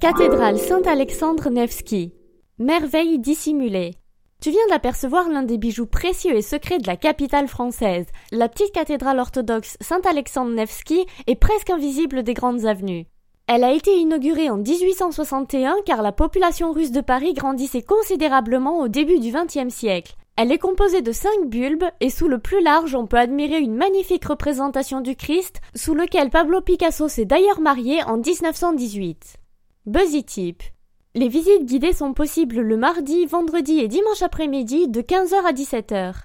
Cathédrale Saint-Alexandre Nevski. Merveille dissimulée. Tu viens d'apercevoir l'un des bijoux précieux et secrets de la capitale française. La petite cathédrale orthodoxe Saint-Alexandre Nevski est presque invisible des grandes avenues. Elle a été inaugurée en 1861 car la population russe de Paris grandissait considérablement au début du XXe siècle. Elle est composée de cinq bulbes et sous le plus large on peut admirer une magnifique représentation du Christ sous lequel Pablo Picasso s'est d'ailleurs marié en 1918. Buzzy Tip. Les visites guidées sont possibles le mardi, vendredi et dimanche après-midi de 15h à 17h.